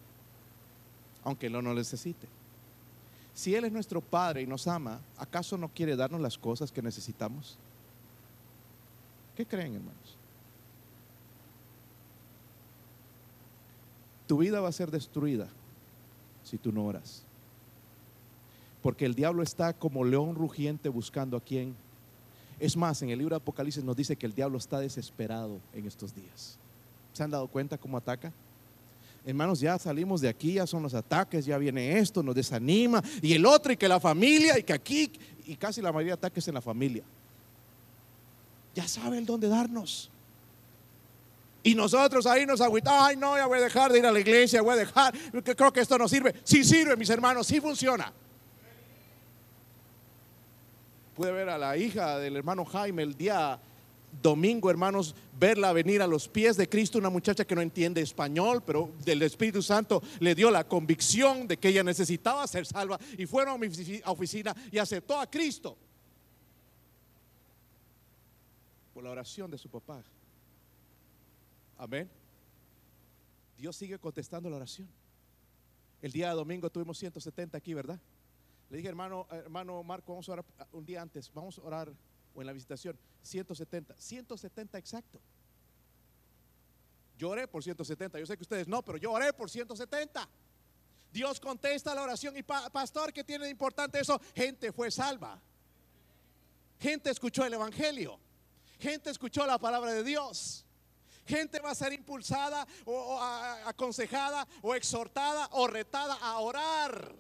Aunque no lo necesite. Si Él es nuestro Padre y nos ama, ¿acaso no quiere darnos las cosas que necesitamos? ¿Qué creen, hermanos? Tu vida va a ser destruida si tú no oras. Porque el diablo está como león rugiente buscando a quien. Es más, en el libro de Apocalipsis nos dice que el diablo está desesperado en estos días. ¿Se han dado cuenta cómo ataca? Hermanos, ya salimos de aquí, ya son los ataques, ya viene esto, nos desanima, y el otro, y que la familia, y que aquí, y casi la mayoría de ataques en la familia. Ya sabe el dónde darnos. Y nosotros ahí nos agüitamos, ay no, ya voy a dejar de ir a la iglesia, voy a dejar, creo que esto no sirve. Sí sirve, mis hermanos, sí funciona. Pude ver a la hija del hermano Jaime el día domingo, hermanos, verla venir a los pies de Cristo, una muchacha que no entiende español, pero del Espíritu Santo le dio la convicción de que ella necesitaba ser salva y fueron a mi oficina y aceptó a Cristo por la oración de su papá. Amén. Dios sigue contestando la oración. El día de domingo tuvimos 170 aquí, ¿verdad? Le dije, hermano, hermano Marco, vamos a orar un día antes, vamos a orar o en la visitación, 170, 170 exacto. Yo oré por 170, yo sé que ustedes no, pero yo oré por 170. Dios contesta la oración y pastor, ¿qué tiene de importante eso? Gente fue salva. Gente escuchó el Evangelio. Gente escuchó la palabra de Dios. Gente va a ser impulsada o, aconsejada o exhortada o retada a orar.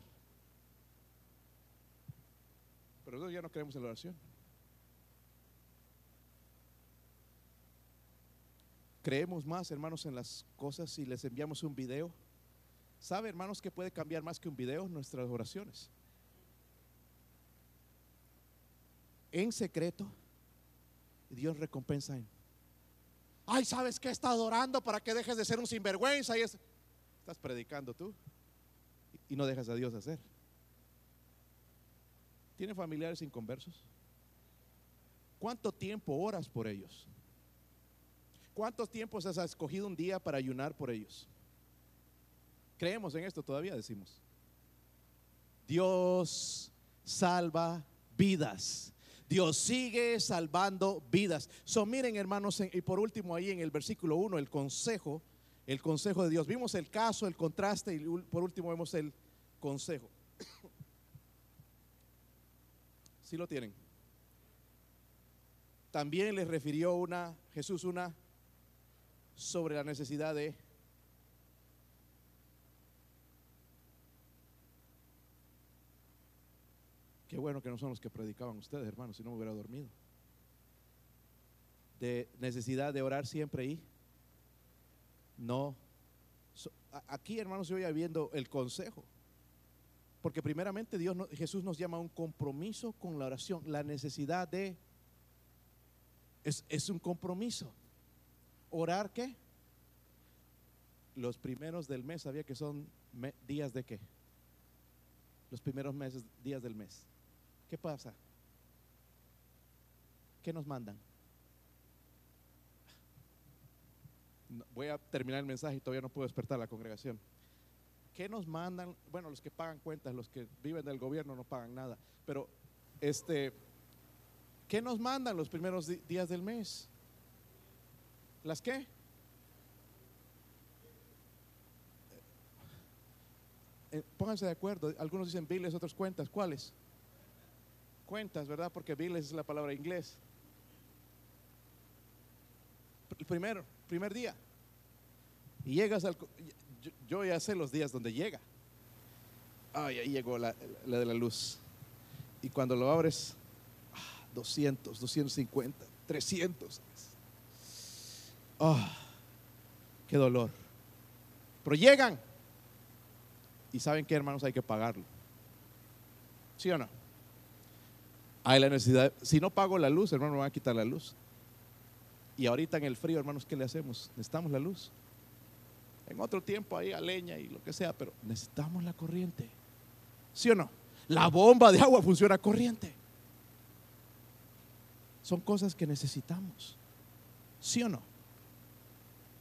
Pero nosotros ya no creemos en la oración. Creemos más, hermanos, en las cosas si les enviamos un video. ¿Sabe, hermanos, que puede cambiar más que un video nuestras oraciones? En secreto, Dios recompensa en. Ay, ¿sabes qué? Está adorando para que dejes de ser un sinvergüenza. Y es, estás predicando tú y no dejas a Dios hacer. ¿Tiene familiares inconversos? ¿Cuánto tiempo oras por ellos? ¿Cuántos tiempos has escogido un día para ayunar por ellos? Creemos en esto todavía, decimos. Dios salva vidas. Dios sigue salvando vidas. So, miren, hermanos, y por último ahí en el versículo 1, el consejo, el consejo de Dios. Vimos el caso, el contraste y por último vemos el consejo. Si lo tienen. También les refirió una Jesús una sobre la necesidad de Qué bueno que no son los que predicaban ustedes, hermanos, si no me hubiera dormido. De necesidad de orar siempre y no. Aquí, hermanos, yo voy viendo el consejo. Porque primeramente Dios, Jesús nos llama a un compromiso con la oración. La necesidad de... Es, es un compromiso. ¿Orar qué? Los primeros del mes, ¿sabía que son días de qué? Los primeros meses, días del mes. ¿Qué pasa? ¿Qué nos mandan? Voy a terminar el mensaje y todavía no puedo despertar la congregación. ¿Qué nos mandan? Bueno, los que pagan cuentas, los que viven del gobierno no pagan nada. Pero, este, ¿qué nos mandan los primeros días del mes? ¿Las qué? Eh, pónganse de acuerdo. Algunos dicen biles, otros cuentas. ¿Cuáles? Cuentas, ¿verdad? Porque biles es la palabra inglés. El primero, primer día. Y llegas al... Yo, ya sé los días donde llega. Ay, ahí llegó la, de la luz. Y cuando lo abres, 200, 250, 300. Ah, qué dolor. Pero llegan. Y saben que hermanos hay que pagarlo. ¿Sí o no? Hay la necesidad. Si no pago la luz, hermano, me van a quitar la luz. Y ahorita en el frío, hermanos, ¿qué le hacemos? Necesitamos la luz. En otro tiempo ahí a leña y lo que sea, pero necesitamos la corriente. ¿Sí o no? La bomba de agua funciona corriente. Son cosas que necesitamos. ¿Sí o no?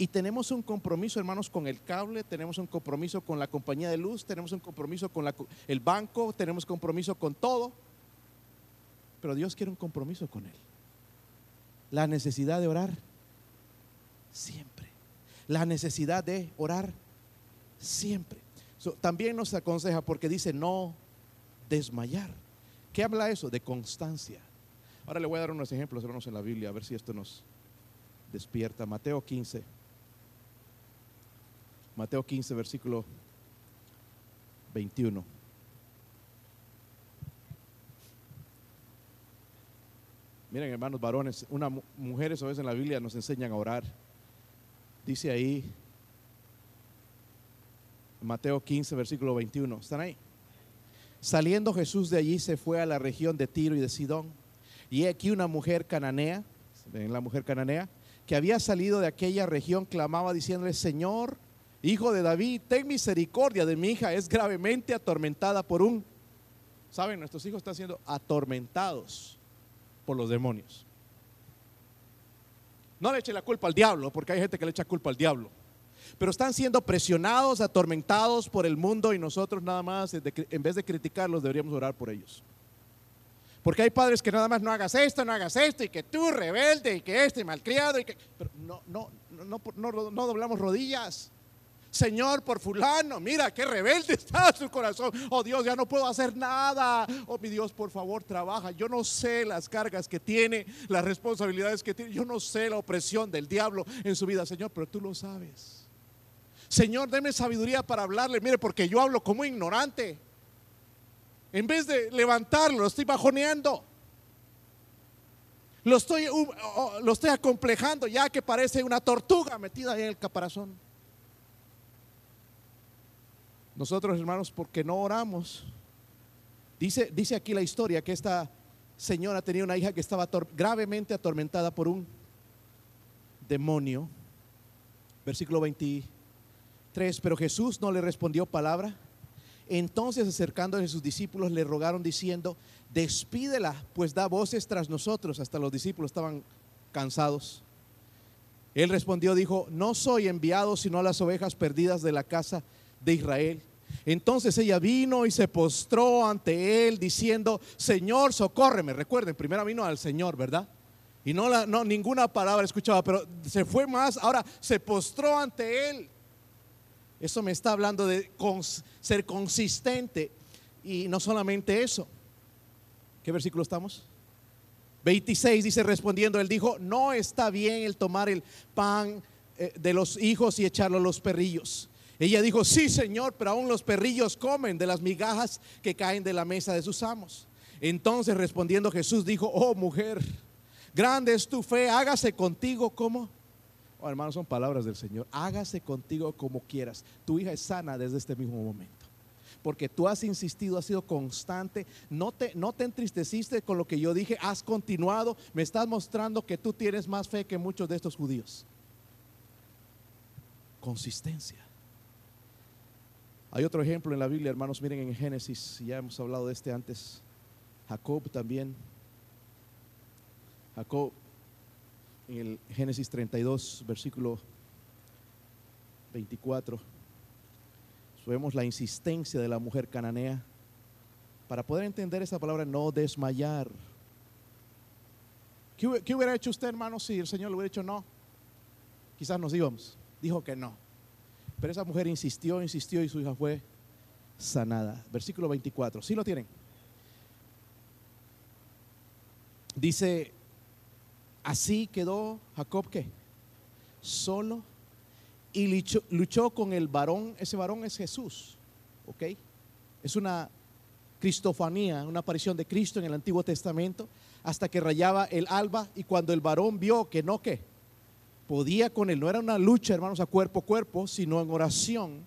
Y tenemos un compromiso, hermanos, con el cable, tenemos un compromiso con la compañía de luz, tenemos un compromiso con el banco, tenemos compromiso con todo. Pero Dios quiere un compromiso con Él. La necesidad de orar siempre. La necesidad de orar siempre. también nos aconseja porque dice no desmayar. ¿Qué habla eso? De constancia. Ahora le voy a dar unos ejemplos, hermanos, en la Biblia, a ver si esto nos despierta. Mateo 15. Mateo 15, versículo 21. Miren, hermanos varones, una mujeres a veces en la Biblia nos enseñan a orar. Dice ahí, Mateo 15, versículo 21. ¿Están ahí? Saliendo Jesús de allí se fue a la región de Tiro y de Sidón. Y aquí una mujer cananea, ven la mujer cananea, que había salido de aquella región, clamaba diciéndole, Señor, Hijo de David, ten misericordia de mi hija, es gravemente atormentada por un... Saben, nuestros hijos están siendo atormentados por los demonios. No le eche la culpa al diablo, porque hay gente que le echa culpa al diablo. Pero están siendo presionados, atormentados por el mundo y nosotros nada más, en vez de criticarlos, deberíamos orar por ellos. Porque hay padres que nada más no hagas esto, no hagas esto, y que tú rebelde, y que este malcriado, y que... Pero no, no, no, no, no doblamos rodillas. Señor, por fulano, mira qué rebelde está su corazón. Oh Dios, ya no puedo hacer nada. Oh mi Dios, por favor, trabaja. Yo no sé las cargas que tiene, las responsabilidades que tiene. Yo no sé la opresión del diablo en su vida, Señor, pero tú lo sabes. Señor, deme sabiduría para hablarle. Mire, porque yo hablo como ignorante. En vez de levantarlo, lo estoy bajoneando. Lo estoy, uh, oh, lo estoy acomplejando ya que parece una tortuga metida en el caparazón. Nosotros, hermanos, porque no oramos. Dice, dice aquí la historia que esta señora tenía una hija que estaba gravemente atormentada por un demonio. Versículo 23. Pero Jesús no le respondió palabra. Entonces acercándose a sus discípulos le rogaron diciendo, despídela, pues da voces tras nosotros. Hasta los discípulos estaban cansados. Él respondió, dijo, no soy enviado sino a las ovejas perdidas de la casa de Israel. Entonces ella vino y se postró ante él diciendo, Señor, socórreme. Recuerden, primero vino al Señor, ¿verdad? Y no, la, no ninguna palabra escuchaba, pero se fue más, ahora se postró ante él. Eso me está hablando de ser consistente. Y no solamente eso. ¿Qué versículo estamos? 26 dice respondiendo, él dijo, no está bien el tomar el pan eh, de los hijos y echarlo a los perrillos. Ella dijo, sí Señor, pero aún los perrillos comen de las migajas que caen de la mesa de sus amos. Entonces respondiendo Jesús dijo, oh mujer, grande es tu fe, hágase contigo como... Oh, hermanos, son palabras del Señor. Hágase contigo como quieras. Tu hija es sana desde este mismo momento. Porque tú has insistido, has sido constante, no te, no te entristeciste con lo que yo dije, has continuado, me estás mostrando que tú tienes más fe que muchos de estos judíos. Consistencia. Hay otro ejemplo en la Biblia, hermanos, miren en Génesis, ya hemos hablado de este antes. Jacob también. Jacob en el Génesis 32, versículo 24, vemos la insistencia de la mujer cananea. Para poder entender esa palabra, no desmayar. ¿Qué, hubiera hecho usted, hermano, si el Señor le hubiera dicho no? Quizás nos íbamos. Dijo que no. Pero esa mujer insistió, insistió y su hija fue sanada. Versículo 24. ¿Sí lo tienen? Dice Así quedó Jacob que solo y luchó, con el varón. Ese varón es Jesús, ¿ok? Es una cristofanía, una aparición de Cristo en el Antiguo Testamento, hasta que rayaba el alba y cuando el varón vio que no que podía con él, no era una lucha, hermanos, a cuerpo a cuerpo, sino en oración,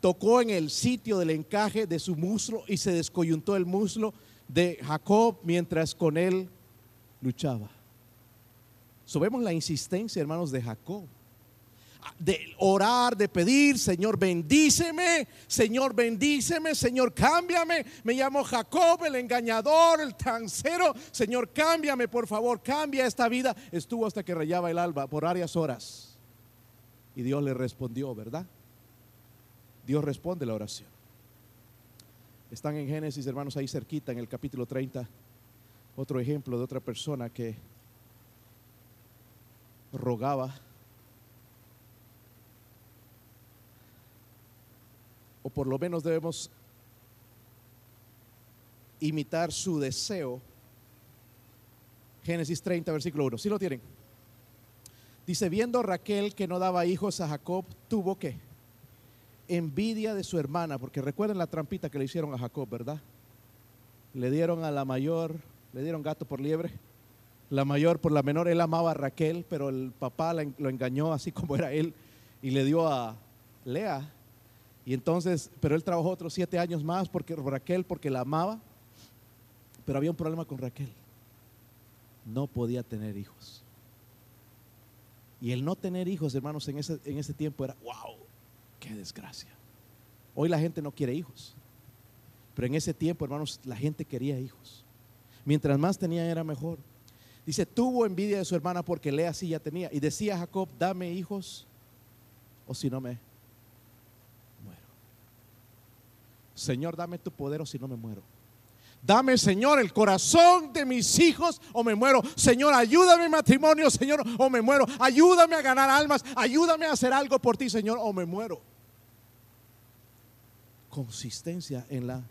tocó en el sitio del encaje de su muslo y se descoyuntó el muslo de Jacob mientras con él luchaba. So, la insistencia, hermanos, de Jacob. De orar, de pedir, Señor, bendíceme, Señor, bendíceme, Señor, cámbiame. Me llamo Jacob, el engañador, el tancero. Señor, cámbiame, por favor, cambia esta vida. Estuvo hasta que rayaba el alba por varias horas. Y Dios le respondió, ¿verdad? Dios responde la oración. Están en Génesis, hermanos, ahí cerquita, en el capítulo 30. Otro ejemplo de otra persona que rogaba o por lo menos debemos imitar su deseo. Génesis 30, versículo 1. Si lo tienen? Dice, viendo Raquel que no daba hijos a Jacob, tuvo que envidia de su hermana, porque recuerden la trampita que le hicieron a Jacob, ¿verdad? Le dieron a la mayor, le dieron gato por liebre la mayor por la menor. Él amaba a Raquel, pero el papá lo engañó así como era él y le dio a Lea. Y entonces, pero él trabajó otros siete años más porque Raquel, porque la amaba. Pero había un problema con Raquel. No podía tener hijos. Y el no tener hijos, hermanos, en ese, en ese tiempo era, wow, qué desgracia. Hoy la gente no quiere hijos. Pero en ese tiempo, hermanos, la gente quería hijos. Mientras más tenía era mejor. Dice, tuvo envidia de su hermana porque Lea sí ya tenía. Y decía Jacob, dame hijos o si no me muero. Señor, dame tu poder o si no me muero. Dame, Señor, el corazón de mis hijos o me muero. Señor, ayúdame en matrimonio, Señor, o me muero. Ayúdame a ganar almas. Ayúdame a hacer algo por ti, Señor, o me muero. Consistencia en la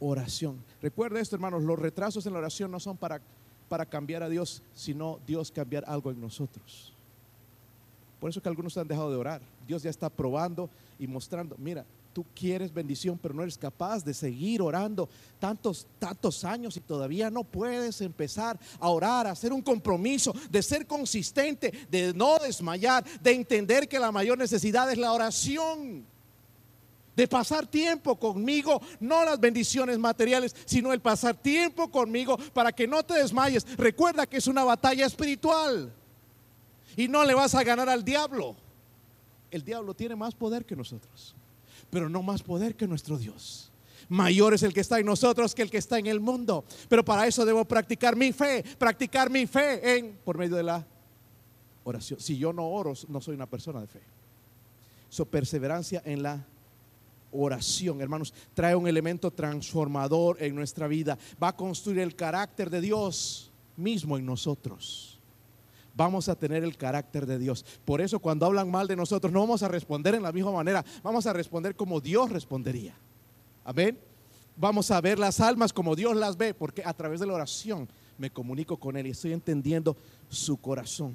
oración. Recuerda esto, hermanos, los retrasos en la oración no son para para cambiar a Dios, sino Dios cambiar algo en nosotros. Por eso que algunos han dejado de orar. Dios ya está probando y mostrando, mira, tú quieres bendición, pero no eres capaz de seguir orando tantos, tantos años y todavía no puedes empezar a orar, a hacer un compromiso, de ser consistente, de no desmayar, de entender que la mayor necesidad es la oración de pasar tiempo conmigo, no las bendiciones materiales, sino el pasar tiempo conmigo para que no te desmayes. Recuerda que es una batalla espiritual y no le vas a ganar al diablo. El diablo tiene más poder que nosotros, pero no más poder que nuestro Dios. Mayor es el que está en nosotros que el que está en el mundo. Pero para eso debo practicar mi fe, practicar mi fe en por medio de la oración. Si yo no oro, no soy una persona de fe. Su perseverancia en la oración, hermanos, trae un elemento transformador en nuestra vida. Va a construir el carácter de Dios mismo en nosotros. Vamos a tener el carácter de Dios. Por eso cuando hablan mal de nosotros no vamos a responder en la misma manera. Vamos a responder como Dios respondería. Amén. Vamos a ver las almas como Dios las ve, porque a través de la oración me comunico con Él y estoy entendiendo su corazón.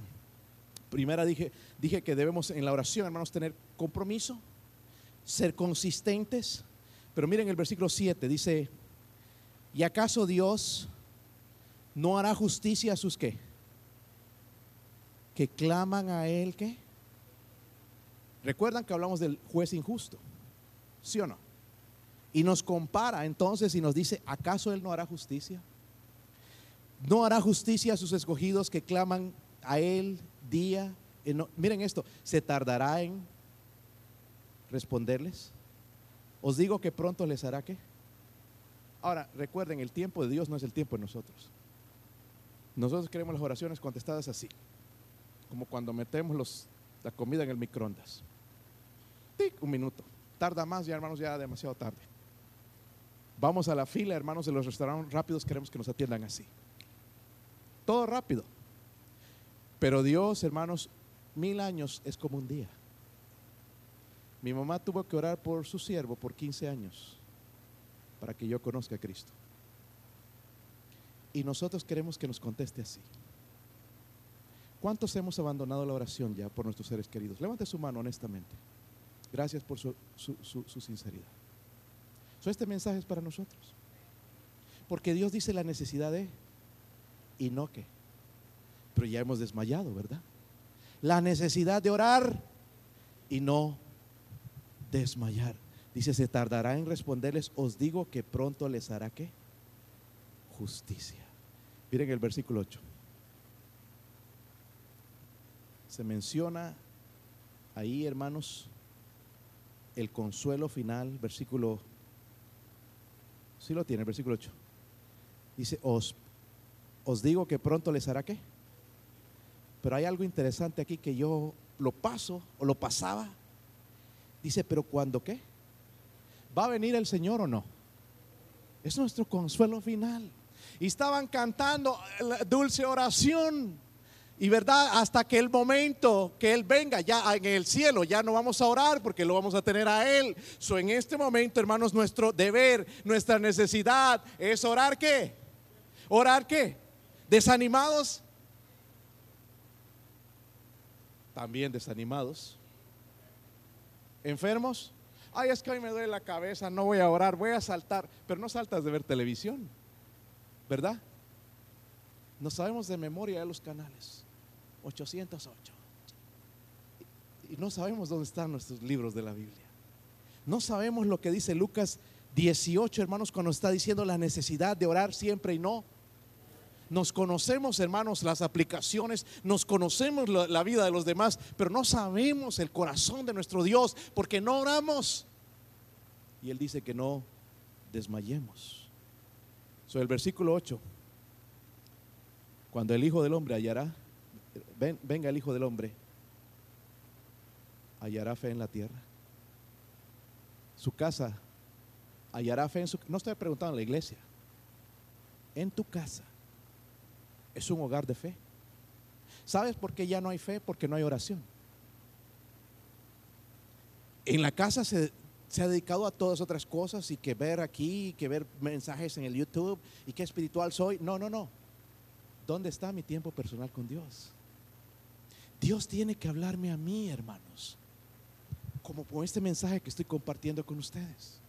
Primera dije, dije que debemos en la oración, hermanos, tener compromiso, ser consistentes. Pero miren el versículo 7, dice, ¿Y acaso Dios no hará justicia a sus qué? Que claman a Él qué? Recuerdan que hablamos del juez injusto, ¿sí o no? Y nos compara entonces y nos dice, ¿acaso Él no hará justicia? ¿No hará justicia a sus escogidos que claman a Él día? En, miren esto, ¿se tardará en responderles? Os digo que pronto les hará qué? Ahora, recuerden, el tiempo de Dios no es el tiempo de nosotros. Nosotros queremos las oraciones contestadas así, como cuando metemos los, la comida en el microondas. Un minuto. Tarda más, ya hermanos, ya demasiado tarde. Vamos a la fila, hermanos, de los restaurantes rápidos, queremos que nos atiendan así. Todo rápido. Pero Dios, hermanos, mil años es como un día. Mi mamá tuvo que orar por su siervo por 15 años para que yo conozca a Cristo. Y nosotros queremos que nos conteste así. ¿Cuántos hemos abandonado la oración ya por nuestros seres queridos? Levante su mano honestamente. Gracias por su, sinceridad. este mensaje es para nosotros. Porque Dios dice la necesidad de y no que. Pero ya hemos desmayado, ¿verdad? La necesidad de orar y no desmayar. Dice, se tardará en responderles, os digo que pronto les hará qué? Justicia. Miren el versículo 8. Se menciona ahí, hermanos, el consuelo final, versículo, sí lo tiene, versículo 8. Dice, os, os digo que pronto les hará qué. Pero hay algo interesante aquí que yo lo paso o lo pasaba. Dice, pero cuando qué? ¿Va a venir el Señor o no? Es nuestro consuelo final. Y estaban cantando la dulce oración. Y verdad, hasta que el momento que Él venga, ya en el cielo, ya no vamos a orar porque lo vamos a tener a Él. So, en este momento, hermanos, nuestro deber, nuestra necesidad es orar qué? ¿Orar qué? ¿Desanimados? También desanimados. ¿Enfermos? Ay, es que hoy me duele la cabeza, no voy a orar, voy a saltar. Pero no saltas de ver televisión, ¿verdad? No sabemos de memoria de los canales. 808. Y no sabemos dónde están nuestros libros de la Biblia. No sabemos lo que dice Lucas 18, hermanos, cuando está diciendo la necesidad de orar siempre y no nos conocemos, hermanos, las aplicaciones, nos conocemos la, vida de los demás, pero no sabemos el corazón de nuestro Dios porque no oramos. Y Él dice que no desmayemos. Sobre el versículo 8, cuando el Hijo del Hombre hallará, venga el Hijo del Hombre, hallará fe en la tierra. Su casa hallará fe en su... No estoy preguntando a la iglesia. En tu casa es un hogar de fe. ¿Sabes por qué ya no hay fe? Porque no hay oración. En la casa se, ha dedicado a todas otras cosas y que ver aquí, que ver mensajes en el YouTube y que espiritual soy. No, no, no. ¿Dónde está mi tiempo personal con Dios? Dios tiene que hablarme a mí, hermanos, como con este mensaje que estoy compartiendo con ustedes.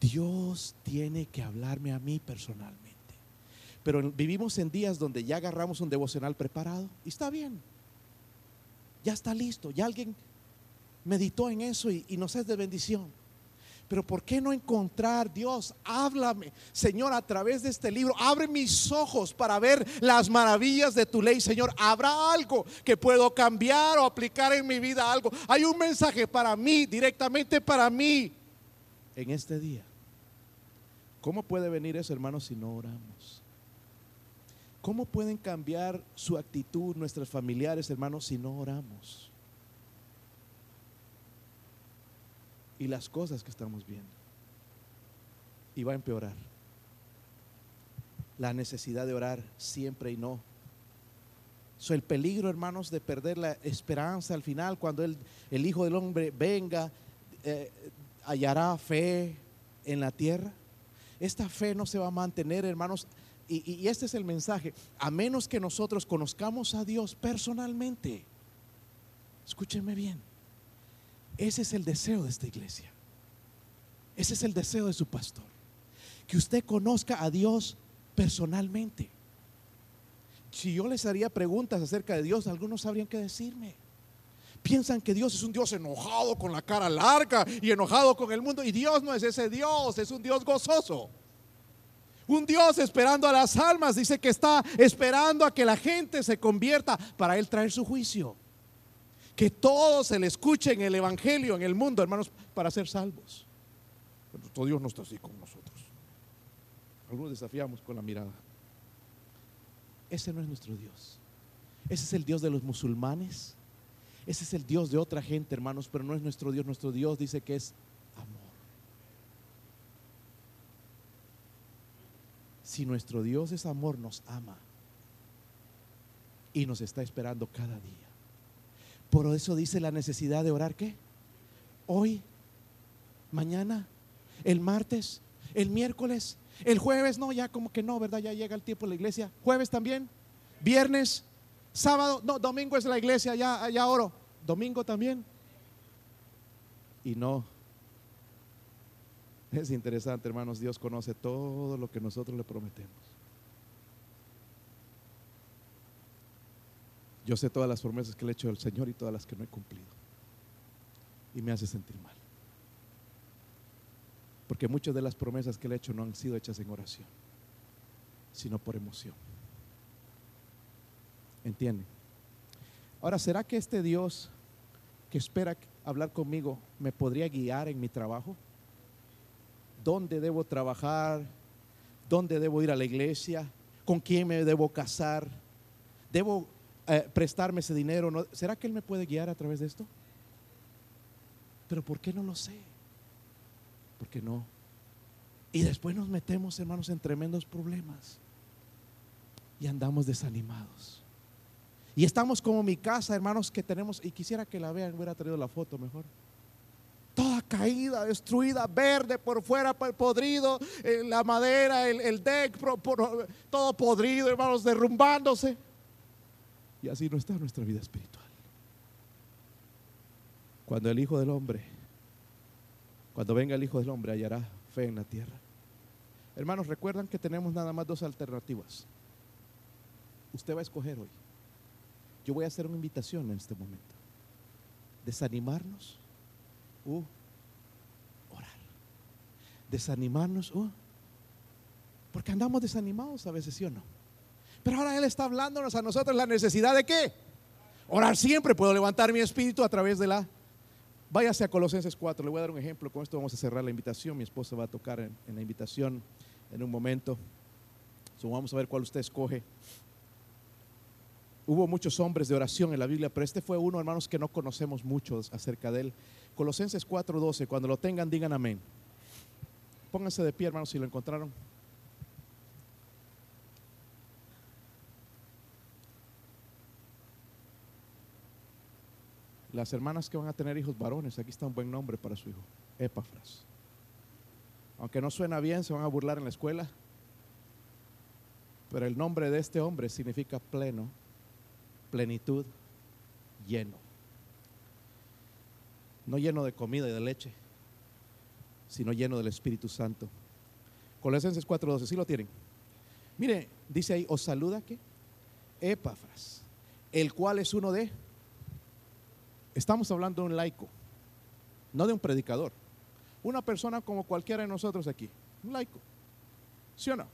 Dios tiene que hablarme a mí personalmente. Pero vivimos en días donde ya agarramos un devocional preparado y está bien. Ya está listo, ya alguien meditó en eso y, nos es de bendición. Pero ¿por qué no encontrar Dios? Háblame, Señor, a través de este libro. Abre mis ojos para ver las maravillas de tu ley, Señor. ¿Habrá algo que puedo cambiar o aplicar en mi vida? Algo. Hay un mensaje para mí, directamente para mí, en este día. ¿Cómo puede venir eso, hermanos, si no oramos? ¿Cómo pueden cambiar su actitud nuestros familiares, hermanos, si no oramos? Y las cosas que estamos viendo. Y va a empeorar. La necesidad de orar siempre y no. So, el peligro, hermanos, de perder la esperanza al final, cuando el, el Hijo del Hombre venga, eh, hallará fe en la tierra. Esta fe no se va a mantener, hermanos, y, este es el mensaje, a menos que nosotros conozcamos a Dios personalmente, escúchenme bien, ese es el deseo de esta iglesia, ese es el deseo de su pastor, que usted conozca a Dios personalmente. Si yo les haría preguntas acerca de Dios, algunos sabrían qué decirme. Piensan que Dios es un Dios enojado con la cara larga y enojado con el mundo. Y Dios no es ese Dios, es un Dios gozoso. Un Dios esperando a las almas. Dice que está esperando a que la gente se convierta para Él traer su juicio. Que todos se le escuchen el Evangelio en el mundo, hermanos, para ser salvos. Pero Dios no está así con nosotros. Algunos desafiamos con la mirada. Ese no es nuestro Dios. Ese es el Dios de los musulmanes. Ese es el Dios de otra gente, hermanos, pero no es nuestro Dios. Nuestro Dios dice que es amor. Si nuestro Dios es amor, nos ama y nos está esperando cada día. Por eso dice la necesidad de orar, ¿qué? Hoy, mañana, el martes, el miércoles, el jueves, no, ya como que no, ¿verdad? Ya llega el tiempo de la iglesia. Jueves también. Viernes, sábado, no, domingo es la iglesia, ya, ya oro. Domingo también. Y no. Es interesante, hermanos, Dios conoce todo lo que nosotros le prometemos. Yo sé todas las promesas que le he hecho al Señor y todas las que no he cumplido. Y me hace sentir mal. Porque muchas de las promesas que le he hecho no han sido hechas en oración, sino por emoción. ¿Entienden? Ahora, ¿será que este Dios que espera hablar conmigo me podría guiar en mi trabajo? ¿Dónde debo trabajar? ¿Dónde debo ir a la iglesia? ¿Con quién me debo casar? ¿Debo eh, prestarme ese dinero? ¿Será que Él me puede guiar a través de esto? Pero ¿por qué no lo sé? porque no. Y después nos metemos, hermanos, en tremendos problemas. Y andamos desanimados. Y estamos como mi casa, hermanos, que tenemos, y quisiera que la vean, hubiera traído la foto mejor. Toda caída, destruida, verde por fuera, podrido, eh, la madera, el, deck, todo podrido, hermanos, derrumbándose. Y así no está nuestra vida espiritual. Cuando el Hijo del Hombre cuando venga el Hijo del Hombre hallará fe en la tierra. Hermanos, recuerdan que tenemos nada más dos alternativas. Usted va a escoger hoy. Yo voy a hacer una invitación en este momento. Desanimarnos o orar. Desanimarnos o porque andamos desanimados a veces, ¿sí o no? Pero ahora Él está hablándonos a nosotros la necesidad de qué? Orar siempre. Puedo levantar mi espíritu a través de la Váyase a Colosenses 4, le voy a dar un ejemplo, con esto vamos a cerrar la invitación, mi esposa va a tocar en, la invitación en un momento, vamos a ver cuál usted escoge. Hubo muchos hombres de oración en la Biblia, pero este fue uno, hermanos, que no conocemos mucho acerca de él. Colosenses 4:12, cuando lo tengan, digan amén. Pónganse de pie, hermanos, si lo encontraron. Las hermanas que van a tener hijos varones, aquí está un buen nombre para su hijo, Epafras. Aunque no suena bien, se van a burlar en la escuela, pero el nombre de este hombre significa pleno, plenitud, lleno. No lleno de comida y de leche, sino lleno del Espíritu Santo. Colosenses 4:12, ¿sí lo tienen? Mire, dice ahí, os saluda que Epafras, el cual es uno de Estamos hablando de un laico, no de un predicador. Una persona como cualquiera de nosotros aquí, un laico. ¿Sí o no?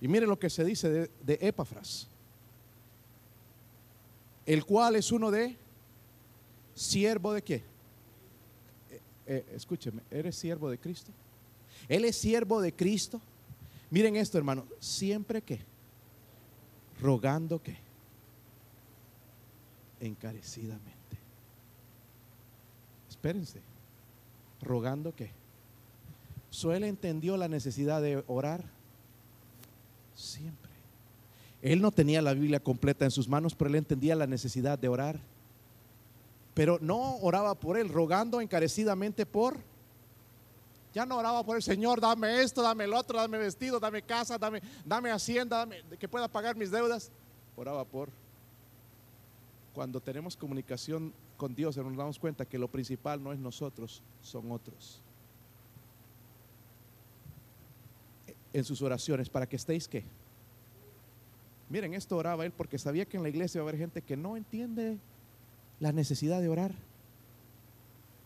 Y mire lo que se dice de, de Epafras, el cual es uno de siervo de qué? Eh, eh, escúcheme, ¿eres siervo de Cristo? Él es siervo de Cristo. Miren esto, hermano, siempre que rogando que encarecidamente espérense, rogando que. Suele entendió la necesidad de orar siempre. Él no tenía la Biblia completa en sus manos, pero él entendía la necesidad de orar. Pero no oraba por él, rogando encarecidamente por. Ya no oraba por el Señor, dame esto, dame el otro, dame vestido, dame casa, dame, dame hacienda, que pueda pagar mis deudas. Oraba por. Cuando tenemos comunicación con Dios nos damos cuenta que lo principal no es nosotros, son otros. en sus oraciones para que estéis qué. Miren, esto oraba él porque sabía que en la iglesia va a haber gente que no entiende la necesidad de orar.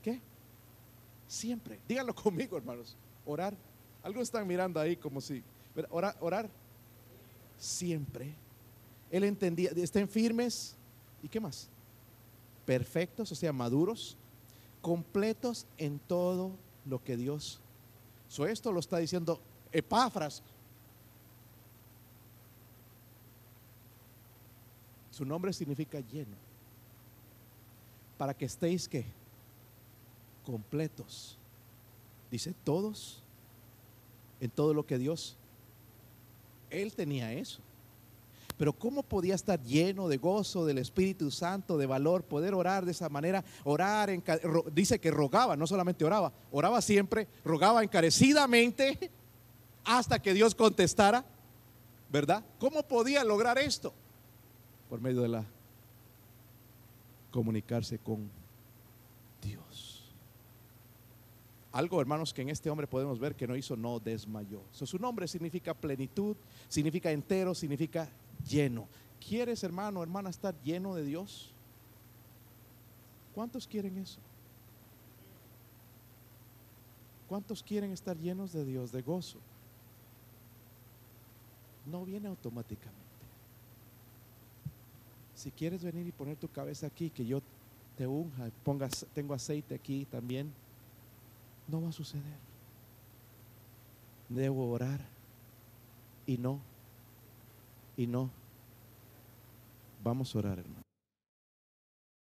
¿Qué? Siempre. Díganlo conmigo, hermanos. Orar. Algo están mirando ahí como si. Orar, orar. Siempre. Él entendía, estén firmes. ¿Y qué más? Perfectos, o sea, maduros, completos en todo lo que Dios. So, esto lo está diciendo Epafras. Su nombre significa lleno. Para que estéis que completos. Dice todos en todo lo que Dios. Él tenía eso. Pero ¿cómo podía estar lleno de gozo del Espíritu Santo, de valor, poder orar de esa manera? Orar, en, dice que rogaba, no solamente oraba, oraba siempre, rogaba encarecidamente hasta que Dios contestara, ¿verdad? ¿Cómo podía lograr esto? Por medio de la comunicarse con Dios. Algo, hermanos, que en este hombre podemos ver que no hizo, no desmayó. su nombre significa plenitud, significa entero, significa lleno. ¿Quieres, hermano, hermana, estar lleno de Dios? ¿Cuántos quieren eso? ¿Cuántos quieren estar llenos de Dios, de gozo? No viene automáticamente. Si quieres venir y poner tu cabeza aquí, que yo te unja, pongas, tengo aceite aquí también, no va a suceder. Debo orar y no y no. Vamos a orar, hermano.